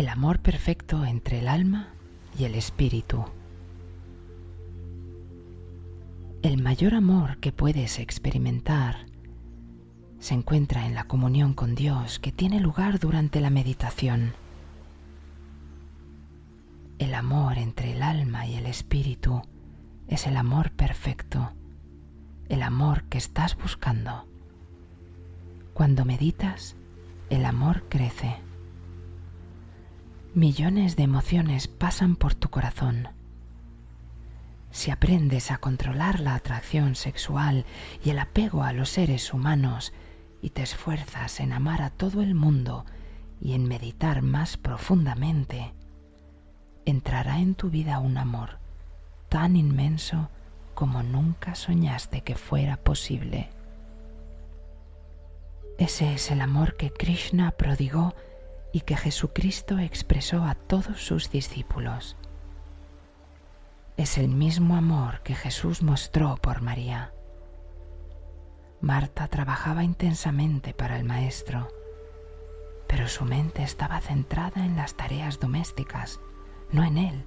el amor perfecto entre el alma y el espíritu. El mayor amor que puedes experimentar se encuentra en la comunión con Dios que tiene lugar durante la meditación. El amor entre el alma y el espíritu es el amor perfecto, el amor que estás buscando. Cuando meditas, el amor crece. Millones de emociones pasan por tu corazón. Si aprendes a controlar la atracción sexual y el apego a los seres humanos y te esfuerzas en amar a todo el mundo y en meditar más profundamente, entrará en tu vida un amor tan inmenso como nunca soñaste que fuera posible. Ese es el amor que Krishna prodigó y que Jesucristo expresó a todos sus discípulos. Es el mismo amor que Jesús mostró por María. Marta trabajaba intensamente para el Maestro, pero su mente estaba centrada en las tareas domésticas, no en él.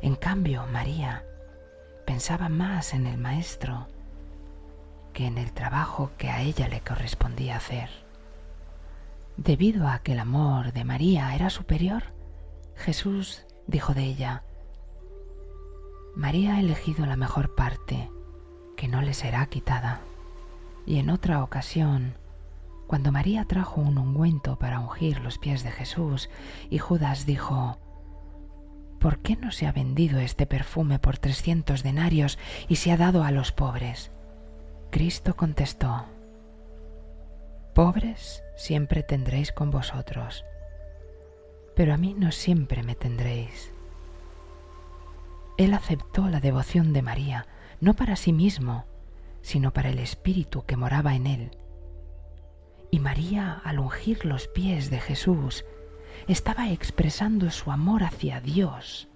En cambio, María pensaba más en el Maestro que en el trabajo que a ella le correspondía hacer. Debido a que el amor de María era superior, Jesús dijo de ella, María ha elegido la mejor parte, que no le será quitada. Y en otra ocasión, cuando María trajo un ungüento para ungir los pies de Jesús, y Judas dijo, ¿Por qué no se ha vendido este perfume por trescientos denarios y se ha dado a los pobres? Cristo contestó, Pobres siempre tendréis con vosotros, pero a mí no siempre me tendréis. Él aceptó la devoción de María, no para sí mismo, sino para el Espíritu que moraba en él. Y María, al ungir los pies de Jesús, estaba expresando su amor hacia Dios.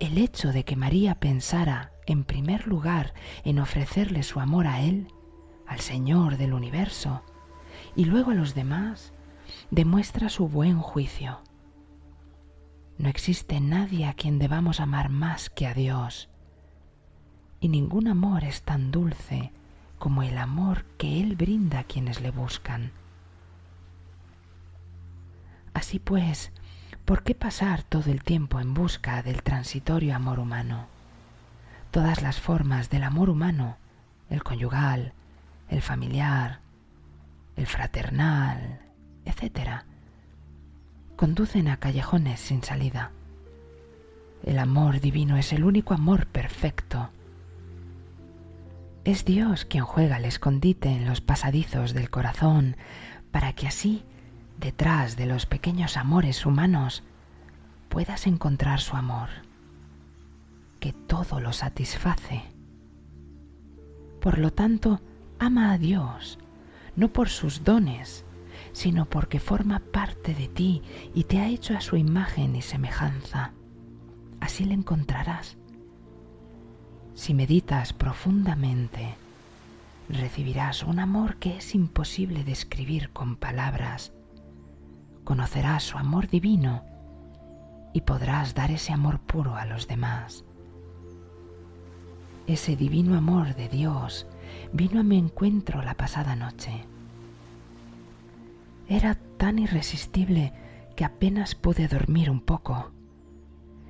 El hecho de que María pensara, en primer lugar, en ofrecerle su amor a Él, al Señor del universo, y luego a los demás, demuestra su buen juicio. No existe nadie a quien debamos amar más que a Dios y ningún amor es tan dulce como el amor que Él brinda a quienes le buscan. Así pues, ¿por qué pasar todo el tiempo en busca del transitorio amor humano? Todas las formas del amor humano, el conyugal, el familiar, el fraternal, etc., conducen a callejones sin salida. El amor divino es el único amor perfecto es Dios quien juega el escondite en los pasadizos del corazón para que así, detrás de los pequeños amores humanos, puedas encontrar su amor, que todo lo satisface. Por lo tanto, ama a Dios, no por sus dones, sino porque forma parte de ti y te ha hecho a su imagen y semejanza. Así le encontrarás si meditas profundamente, recibirás un amor que es imposible describir con palabras. Conocerás su amor divino y podrás dar ese amor puro a los demás. Ese divino amor de Dios vino a mi encuentro la pasada noche. Era tan irresistible que apenas pude dormir un poco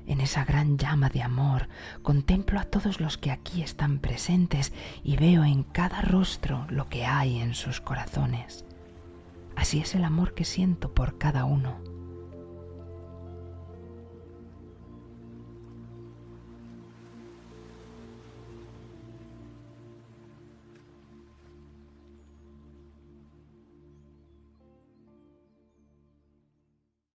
en esa gran llama de amor contemplo a todos los que aquí están presentes y veo en cada rostro lo que hay en sus corazones. Así es el amor que siento por cada uno.